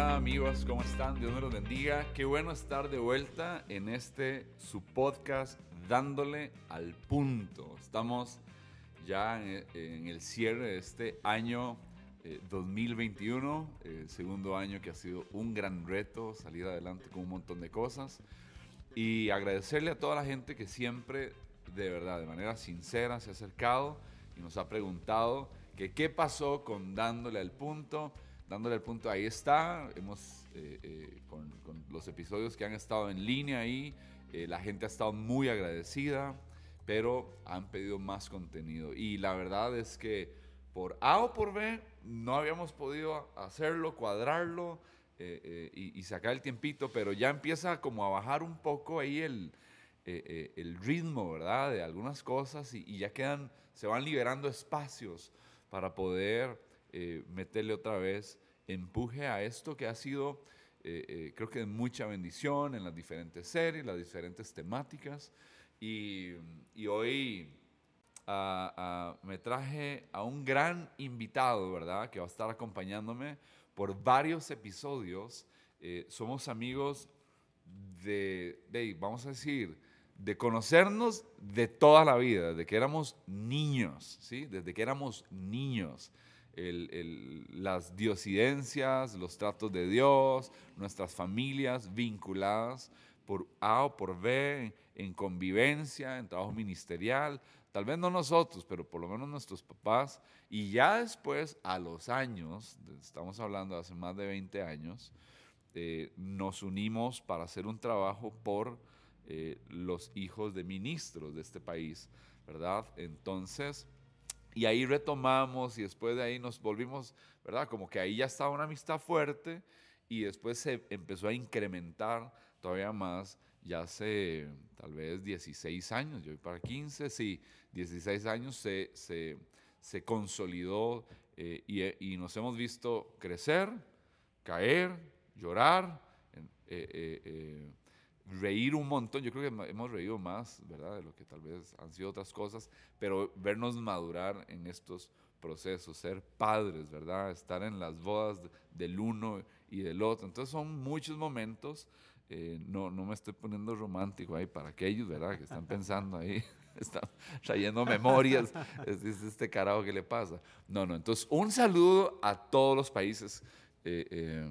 Amigos, ¿cómo están? Dios me los bendiga. Qué bueno estar de vuelta en este su podcast dándole al punto. Estamos ya en, el cierre de este año 2021, eh, segundo año que ha sido un gran reto salir adelante con un montón de cosas y agradecerle a toda la gente que siempre, de verdad, de manera sincera, se ha acercado y nos ha preguntado que qué pasó con dándole al punto dándole el punto, ahí está. Hemos, eh, eh, con, los episodios que han estado en línea ahí, eh, la gente ha estado muy agradecida, pero han pedido más contenido. Y la verdad es que por A o por B no habíamos podido hacerlo, cuadrarlo y, sacar el tiempito, pero ya empieza como a bajar un poco ahí el, el ritmo, ¿verdad? De algunas cosas y, y ya quedan, se van liberando espacios para poder eh, meterle otra vez empuje a esto que ha sido, eh, eh, creo que de mucha bendición en las diferentes series, las diferentes temáticas. Y, hoy me traje a un gran invitado, ¿verdad? Que va a estar acompañándome por varios episodios. somos amigos de, de, vamos a decir, de conocernos de toda la vida, desde que éramos niños, ¿sí? Desde que éramos niños las diosidencias, los tratos de Dios, nuestras familias vinculadas por A o por B, en convivencia, en trabajo ministerial, tal vez no nosotros, pero por lo menos nuestros papás, y ya después, a los años, estamos hablando de hace más de 20 años, eh, nos unimos para hacer un trabajo por eh, los hijos de ministros de este país, ¿verdad? Entonces, y ahí retomamos y después de ahí nos volvimos, ¿verdad? Como que ahí ya estaba una amistad fuerte y después se empezó a incrementar todavía más, ya hace tal vez 16 años, yo voy para 15, sí, 16 años se, se, se consolidó eh, y, y, nos hemos visto crecer, caer, llorar, eh, eh, reír un montón. Yo creo que hemos reído más, ¿verdad? De lo que tal vez han sido otras cosas, pero vernos madurar en estos procesos, ser padres, ¿verdad? Estar en las bodas del uno y del otro. Entonces son muchos momentos. Eh, no, no me estoy poniendo romántico ahí para aquellos, ¿verdad? Que están pensando ahí, están trayendo memorias. Es, este carajo que le pasa. No, no. Entonces, un saludo a todos los países. Eh, eh,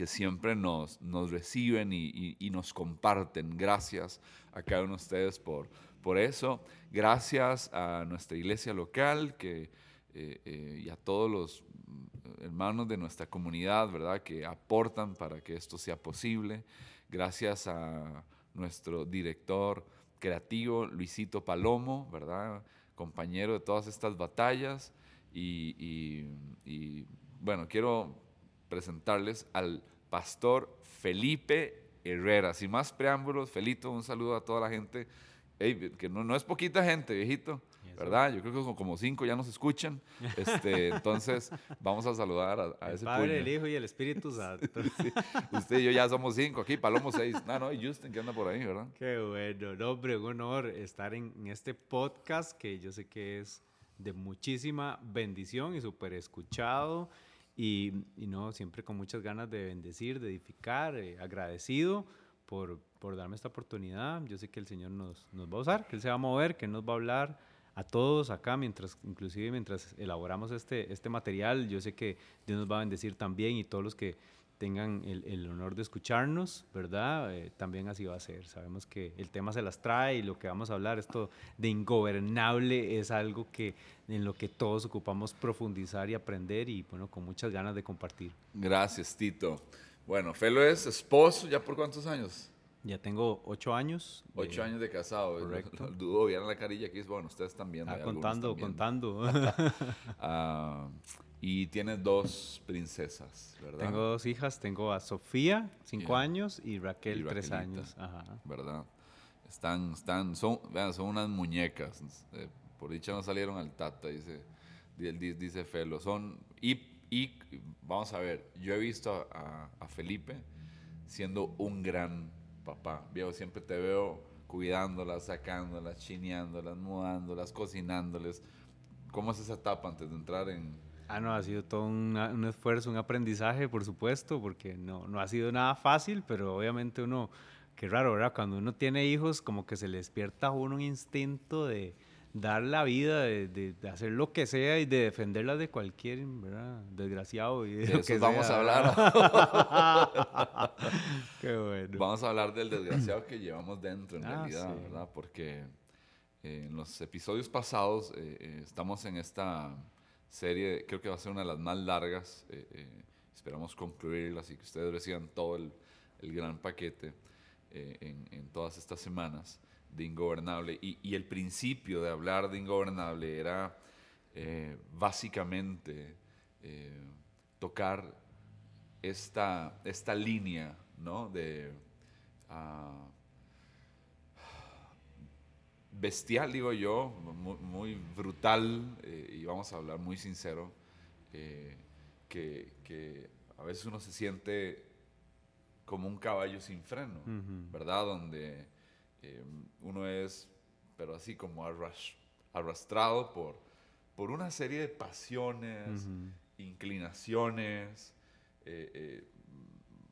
que siempre nos, nos reciben y, nos comparten. Gracias a cada uno de ustedes por, por eso. Gracias a nuestra iglesia local que, eh, eh, y a todos los hermanos de nuestra comunidad, ¿verdad? Que aportan para que esto sea posible. Gracias a nuestro director creativo, Luisito Palomo, ¿verdad? Compañero de todas estas batallas. y bueno, quiero presentarles al pastor Felipe Herrera. Sin más preámbulos, Felito, un saludo a toda la gente, que no, no, es poquita gente, viejito, ¿verdad? Yo creo que como cinco ya nos escuchan. Este, entonces, vamos a saludar a, a el Padre, el Hijo y el Espíritu Santo. Usted y yo ya somos cinco aquí, Palomo seis. No, no, y Justin que anda por ahí, ¿verdad? Qué bueno, no, hombre, un honor estar en, en este podcast que yo sé que es de muchísima bendición y súper escuchado. Y, no, siempre con muchas ganas de bendecir, de edificar, eh, agradecido por, por, darme esta oportunidad. Yo sé que el Señor nos, nos va a usar, que Él se va a mover, que Él nos va a hablar a todos acá, mientras, inclusive mientras elaboramos este, este material. Yo sé que Dios nos va a bendecir también y todos los que tengan el, el honor de escucharnos, ¿verdad? Eh, también así va a ser. Sabemos que el tema se las trae y lo que vamos a hablar, esto de ingobernable, es algo que en lo que todos ocupamos profundizar y aprender y bueno, con muchas ganas de compartir. Gracias, Tito. Bueno, Felo es esposo, ¿ya por cuántos años? Ya tengo ocho años. Ocho años de casado. Correcto. Dudo, vieron la carilla aquí, bueno, ustedes están viendo. Ah, contando, contando. Ah, y tienes dos princesas, ¿verdad? Tengo dos hijas, tengo a Sofía, cinco años, y Raquel, tres años. Ajá. ¿Verdad? Están, están, son, vean, son unas muñecas. Eh, por dicha no salieron al tata, dice, dice Felo. Son, y, y vamos a ver, yo he visto a, a Felipe siendo un gran papá. Viejo, siempre te veo cuidándolas, sacándolas, chineándolas, mudándolas, cocinándoles. ¿Cómo es esa etapa antes de entrar en, Ah, no, ha sido todo un esfuerzo, un aprendizaje, por supuesto, porque no, no ha sido nada fácil, pero obviamente uno, qué raro, ¿verdad? Cuando uno tiene hijos, como que se le despierta a uno un instinto de dar la vida, de, de, hacer lo que sea y de defenderla de cualquier ¿verdad? desgraciado. Y de, que vamos a hablar. Qué bueno. Vamos a hablar del desgraciado que llevamos dentro, en ah, realidad, ¿verdad? Porque eh, en los episodios pasados eh, eh, estamos en esta serie, creo que va a ser una de las más largas. esperamos concluirla, así que ustedes reciban todo el, gran paquete en, en todas estas semanas de Ingobernable. Y, el principio de hablar de Ingobernable era eh, básicamente eh, tocar esta, esta línea ¿no? de ah, bestial, digo yo, muy, brutal, eh, y vamos a hablar muy sincero, que, que, a veces uno se siente como un caballo sin freno, ¿verdad? Donde eh, uno es, pero así como arrastrado por, por una serie de pasiones, inclinaciones, eh, eh,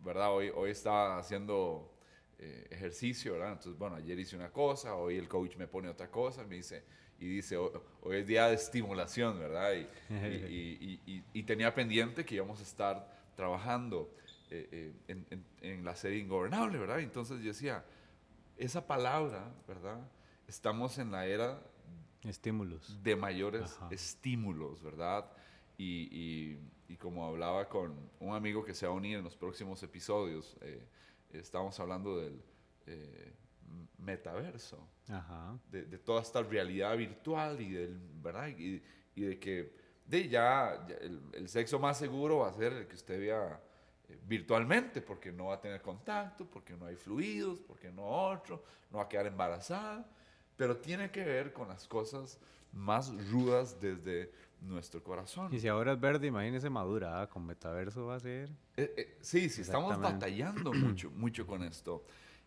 ¿verdad? Hoy, hoy estaba haciendo ejercicio, ¿verdad? Entonces, bueno, ayer hice una cosa, hoy el coach me pone otra cosa, me dice, y dice, hoy, es día de estimulación, ¿verdad? Y, y, y, tenía pendiente que íbamos a estar trabajando en, en, en, la serie Ingobernable, ¿verdad? Entonces yo decía, esa palabra, ¿verdad? Estamos en la era estímulos. de mayores estímulos, ¿verdad? Y, como hablaba con un amigo que se va a unir en los próximos episodios, estamos hablando del eh, metaverso, De, toda esta realidad virtual y, del, ¿verdad? y, de que de ya, el, el, sexo más seguro va a ser el que usted vea eh, virtualmente, porque no va a tener contacto, porque no hay fluidos, porque no otro, no va a quedar embarazada, pero tiene que ver con las cosas más rudas desde nuestro corazón. Y si ahora es verde, imagínese madura, ¿ah? con metaverso va a ser. Eh, eh, sí, sí, estamos batallando mucho, mucho con esto.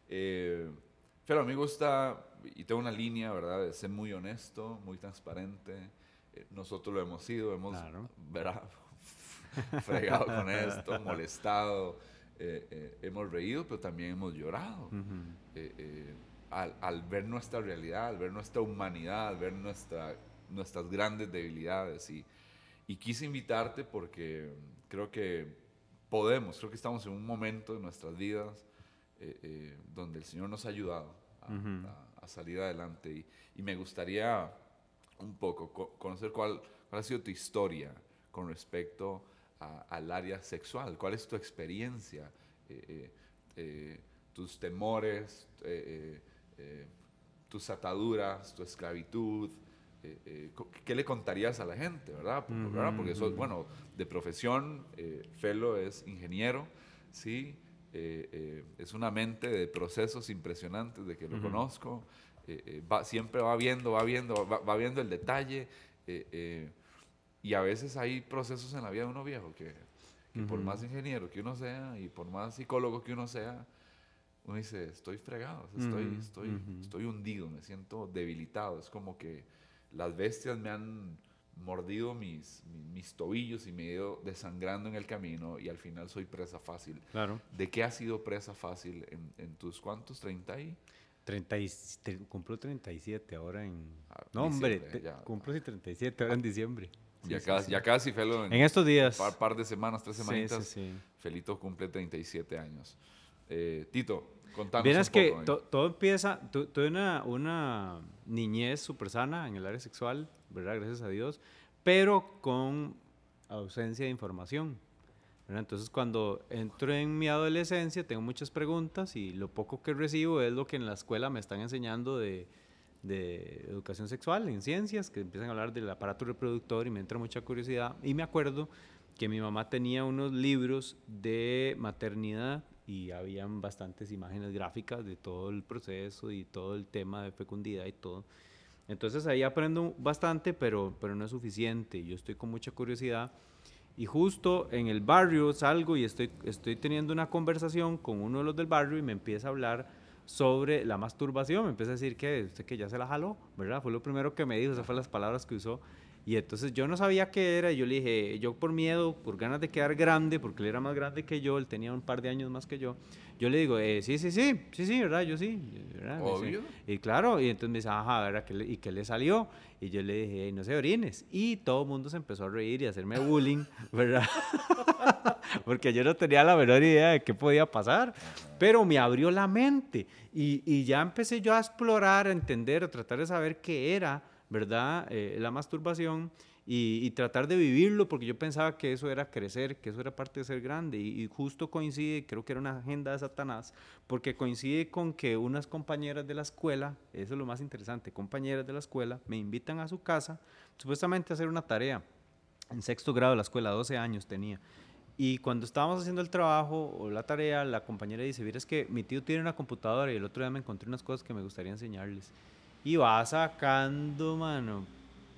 pero a mí me gusta, y tengo una línea, ¿verdad?, de ser muy honesto, muy transparente. nosotros lo hemos sido, hemos, ¿verdad? fregado con esto, molestado. Eh, eh, hemos reído, pero también hemos llorado. Eh, al, ver nuestra realidad, al ver nuestra humanidad, al ver nuestra, nuestras grandes debilidades. Y, y quise invitarte porque creo que podemos, creo que estamos en un momento de nuestras vidas donde el Señor nos ha ayudado a, salir adelante. Y, y, me gustaría un poco conocer cuál, cuál ha sido tu historia con respecto al área sexual? ¿Cuál es tu experiencia? Eh, eh, eh, tus temores, tus ataduras, tu esclavitud. ¿Qué le contarías a la gente, verdad? Porque eso, bueno, de profesión, Felo es ingeniero, ¿sí? es una mente de procesos impresionantes de que lo conozco. va, siempre va viendo, va viendo, va, va viendo el detalle. Y a veces hay procesos en la vida de uno viejo que, por más ingeniero que uno sea y por más psicólogo que uno sea, uno dice, estoy fregado, estoy, estoy, estoy hundido, me siento debilitado. Es como que las bestias me han mordido mis, mis, tobillos y me he ido desangrando en el camino y al final soy presa fácil. Claro. ¿De qué has sido presa fácil en, en tus cuántos? ¿30 y? 30 y, cumplo 37 ahora en... Ah, no, hombre, cumplo 37 ahora en diciembre ya, casi, ya casi, Felo. En, estos días. Un par, de semanas, tres semanitas. Felito cumple 37 años. Eh, Tito, contanos Bien, es que todo empieza, tuve una, una niñez súper sana en el área sexual, ¿verdad? Gracias a Dios, pero con ausencia de información. Entonces, cuando entro en mi adolescencia, tengo muchas preguntas y lo poco que recibo es lo que en la escuela me están enseñando de de educación sexual en ciencias, que empiezan a hablar del aparato reproductor y me entra mucha curiosidad. Y me acuerdo que mi mamá tenía unos libros de maternidad y habían bastantes imágenes gráficas de todo el proceso y todo el tema de fecundidad y todo. Entonces ahí aprendo bastante, pero, pero no es suficiente. Yo estoy con mucha curiosidad. Y justo en el barrio salgo y estoy, estoy teniendo una conversación con uno de los del barrio y me empieza a hablar sobre la masturbación. Me empieza a decir que usted que ya se la jaló, ¿verdad? Fue lo primero que me dijo, esas fueron las palabras que usó. Y entonces yo no sabía qué era, y yo le dije, yo por miedo, por ganas de quedar grande, porque él era más grande que yo, él tenía un par de años más que yo, yo le digo, eh, sí, sí, sí, sí, sí, ¿verdad? Yo sí. ¿verdad? Obvio. Y claro, y entonces me dice, ajá, ¿verdad? ¿Qué le- ¿Y qué le salió? Y yo le dije, "Ey, no se orines. Y todo el mundo se empezó a reír y a hacerme bullying, ¿verdad? Porque yo no tenía la menor idea de qué podía pasar. Pero me abrió la mente y, y ya empecé yo a explorar, a entender, a tratar de saber qué era, ¿verdad? Eh, la masturbación y, tratar de vivirlo, porque yo pensaba que eso era crecer, que eso era parte de ser grande. Y, y justo coincide, creo que era una agenda de Satanás, porque coincide con que unas compañeras de la escuela, eso es lo más interesante, compañeras de la escuela, me invitan a su casa, supuestamente a hacer una tarea. En sexto grado de la escuela, 12 años tenía. Y cuando estábamos haciendo el trabajo o la tarea, la compañera dice, mira, es que mi tío tiene una computadora y el otro día me encontré unas cosas que me gustaría enseñarles. Y va sacando, mano,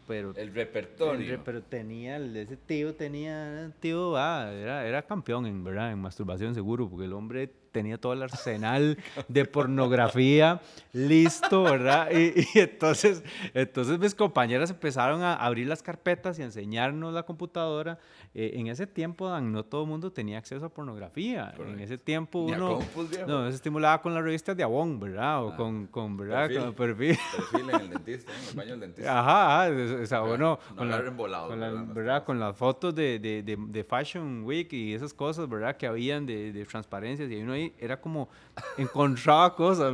pero... El repertorio. el- pero tenía, el- ese tío tenía, tío, ah, era, era campeón en, ¿verdad? en masturbación seguro, porque el hombre tenía todo el arsenal de pornografía listo, ¿verdad? Y, y entonces, entonces mis compañeras empezaron a abrir las carpetas y a enseñarnos la computadora. Eh, en ese tiempo, Dan, no todo el mundo tenía acceso a pornografía. En ese tiempo uno... No, se estimulaba con las revistas de Avon, ¿verdad? O Ah, con, con, ¿verdad? perfil. Con perfil. Perfil en el dentista, en el baño del dentista. Ajá, o sea, bueno, no con, la- volados, con la- ¿verdad? ¿verdad? con las fotos de, de, de, de Fashion Week y esas cosas, ¿verdad? Que habían de, de transparencias y uno ahí era como encontraba cosas,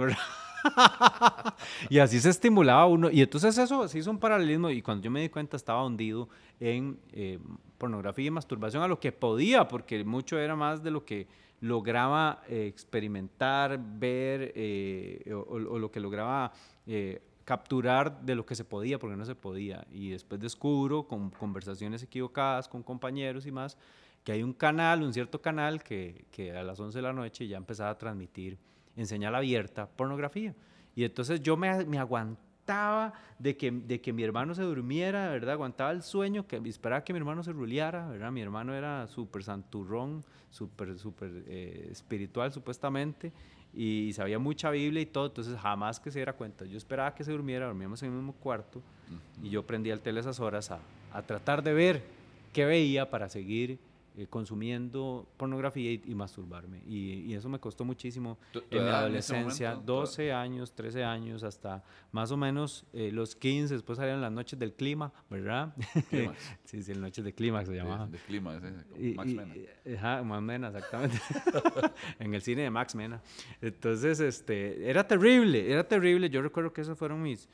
y así se estimulaba uno. Y entonces eso se hizo un paralelismo y cuando yo me di cuenta estaba hundido en eh, pornografía y masturbación a lo que podía, porque mucho era más de lo que lograba eh, experimentar, ver eh, o, o- lo que lograba capturar de lo que se podía, porque no se podía. Y después descubro con conversaciones equivocadas con compañeros y más, que hay un canal, un cierto canal que, que a las 11 de la noche ya empezaba a transmitir en señal abierta pornografía. Y entonces yo me, me aguantaba de que, de que mi hermano se durmiera, ¿verdad? Aguantaba el sueño, que esperaba que mi hermano se ruleara, ¿verdad? Mi hermano era súper santurrón, súper, súper eh, espiritual supuestamente, y sabía mucha Biblia y todo, entonces jamás que se diera cuenta. Yo esperaba que se durmiera, dormíamos en el mismo cuarto, y yo prendía el tele esas horas a, a tratar de ver qué veía para seguir eh, consumiendo pornografía y, y masturbarme. Y, y eso me costó muchísimo en mi en adolescencia, tu- 12 años, 13 años, hasta más o menos eh, los 15, después salían las noches del clima, ¿verdad? Sí, sí, las noches de clímax se llamaba. de clima, Max y- Mena. Ajá, Max Mena, exactamente. en el cine de Max Mena. Entonces, este, era terrible, era terrible. Yo recuerdo que esas fueron mis,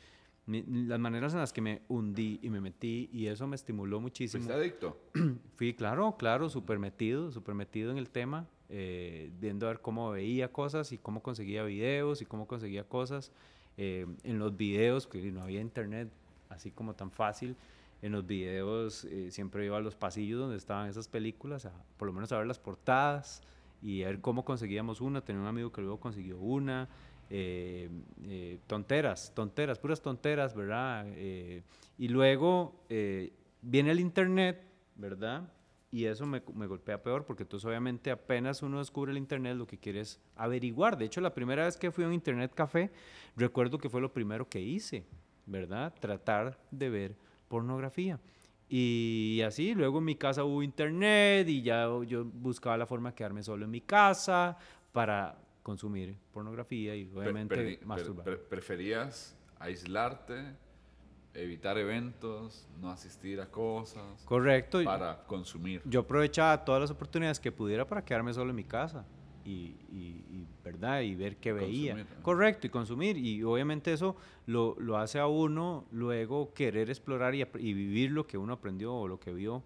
mi- las maneras en las que me hundí y me metí y eso me estimuló muchísimo. ¿Fuiste adicto? Fui, claro, claro, súper metido, súper metido en el tema, eh, viendo a ver cómo veía cosas y cómo conseguía videos y cómo conseguía cosas. Eh, en los videos, que no había internet así como tan fácil, en los videos eh, siempre iba a los pasillos donde estaban esas películas, a, por lo menos a ver las portadas y a ver cómo conseguíamos una. Tenía un amigo que luego consiguió una. Eh, eh, tonteras, tonteras, puras tonteras, ¿verdad? Eh, y luego viene el internet, ¿verdad? Y eso me, me golpea peor porque entonces obviamente apenas uno descubre el internet lo que quiere es averiguar. De hecho, la primera vez que fui a un internet café, recuerdo que fue lo primero que hice, ¿verdad? Tratar de ver pornografía. Y así, luego en mi casa hubo internet y ya yo buscaba la forma de quedarme solo en mi casa para consumir pornografía y obviamente per- masturbar. pre- ¿Preferías aislarte, evitar eventos, no asistir a cosas Correcto. para consumir? yo aprovechaba todas las oportunidades que pudiera para quedarme solo en mi casa y, y- y, verdad y ver qué veía Consumir, correcto y consumir y obviamente eso lo, lo hace a uno luego querer explorar y, y vivir lo que uno aprendió o lo que vio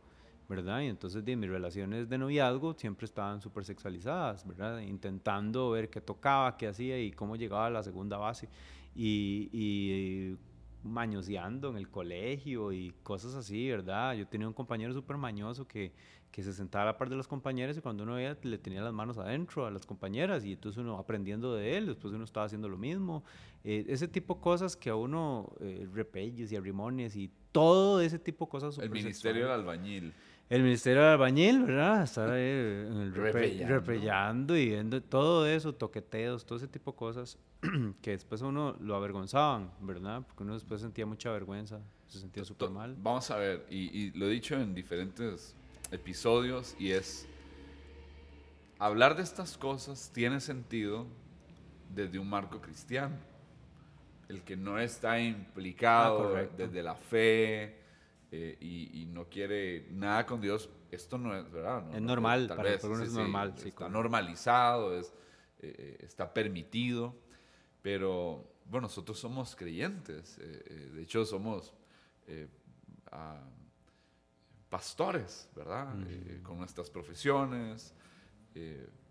verdad y entonces de mis relaciones de noviazgo siempre estaban súper sexualizadas verdad intentando ver qué tocaba qué hacía y cómo llegaba a la segunda base y, y mañoseando en el colegio y cosas así, ¿verdad? Yo tenía un compañero súper mañoso que, que se sentaba a la par de las compañeras y cuando uno veía le tenía las manos adentro a las compañeras y entonces uno aprendiendo de él, después uno estaba haciendo lo mismo. Eh, ese tipo de cosas que a uno, eh, repelles y arrimones y todo ese tipo de cosas. El Ministerio del. Albañil. El ministerio del albañil, ¿verdad? Estar ahí en el repellando. y viendo todo eso, toqueteos, todo ese tipo de cosas que después uno lo avergonzaban, ¿verdad? Porque uno después sentía mucha vergüenza, se sentía súper mal. Vamos a ver, y, lo he dicho en diferentes episodios, y es, hablar de estas cosas tiene sentido desde un marco cristiano. El que no está implicado ah, desde la fe, eh, y, no quiere nada con Dios, esto no es verdad. es normal, para vez, es normal. está normalizado, es, eh, está permitido, pero bueno, nosotros somos creyentes, eh, de hecho somos pastores, ¿verdad? con nuestras profesiones,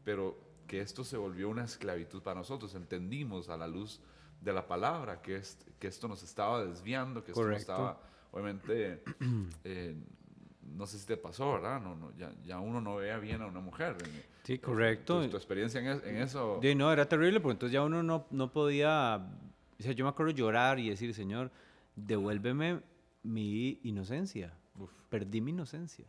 pero que esto se volvió una esclavitud para nosotros, entendimos a la luz de la palabra que, que esto nos estaba desviando, que esto nos estaba obviamente, eh, no sé si te pasó, ¿verdad? No, no, ya, ya, uno no vea bien a una mujer. Sí, correcto. ¿Tu, experiencia en, eso? Sí, no, era terrible, porque entonces ya uno no, no podía, o sea, yo me acuerdo llorar y decir, Señor, devuélveme mi inocencia. Perdí mi inocencia.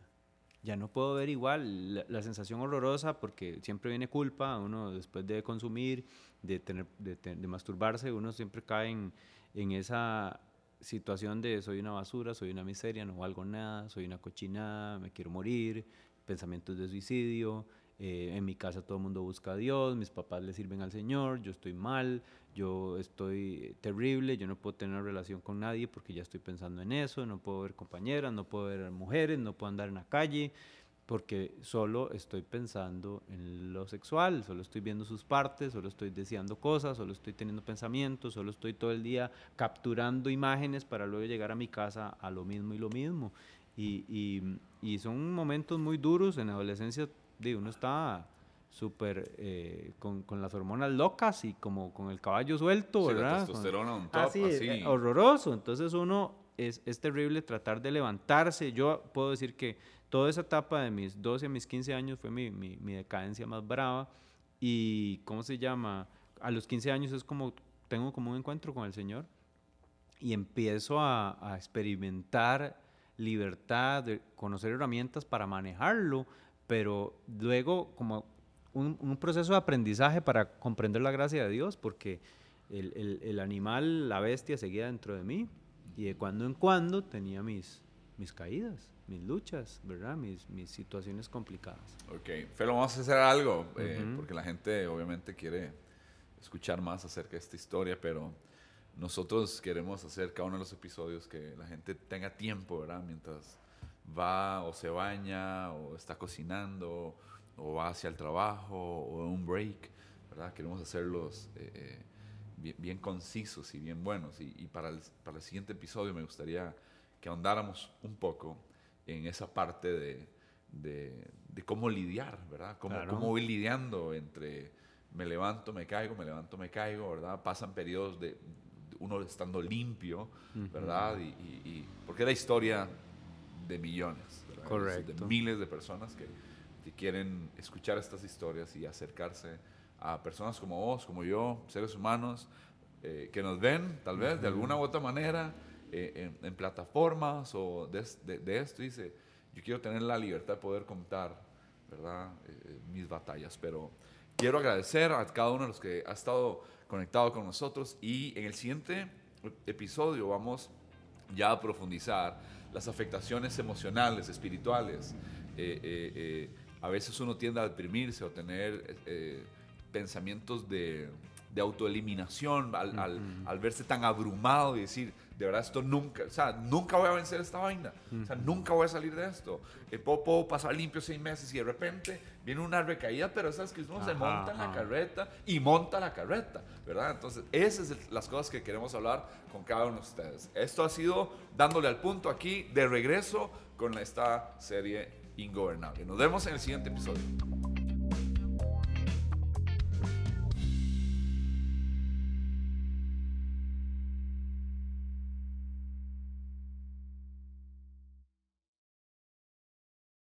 Ya no puedo ver igual la, sensación horrorosa porque siempre viene culpa, uno después de consumir, de, tener, de, de masturbarse, uno siempre cae en, en esa situación de soy una basura, soy una miseria, no valgo nada, soy una cochinada, me quiero morir, pensamientos de suicidio, eh, en mi casa todo el mundo busca a Dios, mis papás le sirven al Señor, yo estoy mal, yo estoy terrible, yo no puedo tener relación con nadie porque ya estoy pensando en eso, no puedo ver compañeras, no puedo ver mujeres, no puedo andar en la calle, porque solo estoy pensando en lo sexual, solo estoy viendo sus partes, solo estoy deseando cosas, solo estoy teniendo pensamientos, solo estoy todo el día capturando imágenes para luego llegar a mi casa a lo mismo y lo mismo. Y, y, son momentos muy duros en la adolescencia, digo, uno está súper eh, con, con, las hormonas locas y como con el caballo suelto, sí, ¿verdad? La testosterona un top, así, eh, horroroso. Entonces uno es, es terrible tratar de levantarse. Yo puedo decir que toda esa etapa de mis 12 a mis 15 años fue mi, decadencia más brava. Y, ¿cómo se llama? A los 15 años es como, tengo como un encuentro con el Señor y empiezo a, experimentar libertad, de conocer herramientas para manejarlo, pero luego como un, proceso de aprendizaje para comprender la gracia de Dios, porque el, animal, la bestia, seguía dentro de mí y de cuando en cuando tenía mis caídas mis luchas, ¿verdad? Mis, mis situaciones complicadas. Ok, Felo, vamos a hacer algo, eh, porque la gente obviamente quiere escuchar más acerca de esta historia, pero nosotros queremos hacer cada uno de los episodios que la gente tenga tiempo, ¿verdad? Mientras va o se baña o está cocinando o va hacia el trabajo o un break, ¿verdad? Queremos hacerlos eh, eh, bien, bien, concisos y bien buenos. Y, y para, el, para el siguiente episodio me gustaría que ahondáramos un poco en esa parte de, de, cómo lidiar, ¿verdad? Cómo, cómo ir lidiando entre me levanto, me caigo, me levanto, me caigo, ¿verdad? Pasan periodos de uno estando limpio, ¿verdad? y, porque es la historia de millones, ¿verdad? Correcto. De miles de personas que, que, quieren escuchar estas historias y acercarse a personas como vos, como yo, seres humanos, eh, que nos ven, tal vez, de alguna u otra manera, eh, en, plataformas o de, de, esto, dice, yo quiero tener la libertad de poder contar, ¿verdad? Eh, eh, mis batallas, pero quiero agradecer a cada uno de los que ha estado conectado con nosotros y en el siguiente episodio vamos ya a profundizar las afectaciones emocionales, espirituales. a veces uno tiende a deprimirse o tener pensamientos de, de autoeliminación al, al, al, verse tan abrumado y decir, de verdad esto nunca, o sea, nunca voy a vencer esta vaina, o sea, nunca voy a salir de esto. El puedo, pasar limpio seis meses y de repente viene una recaída, pero esas que uno se monta en la carreta y monta la carreta, ¿verdad? Entonces, esas son las cosas que queremos hablar con cada uno de ustedes. Esto ha sido dándole al punto aquí de regreso con esta serie Ingobernable. Nos vemos en el siguiente episodio.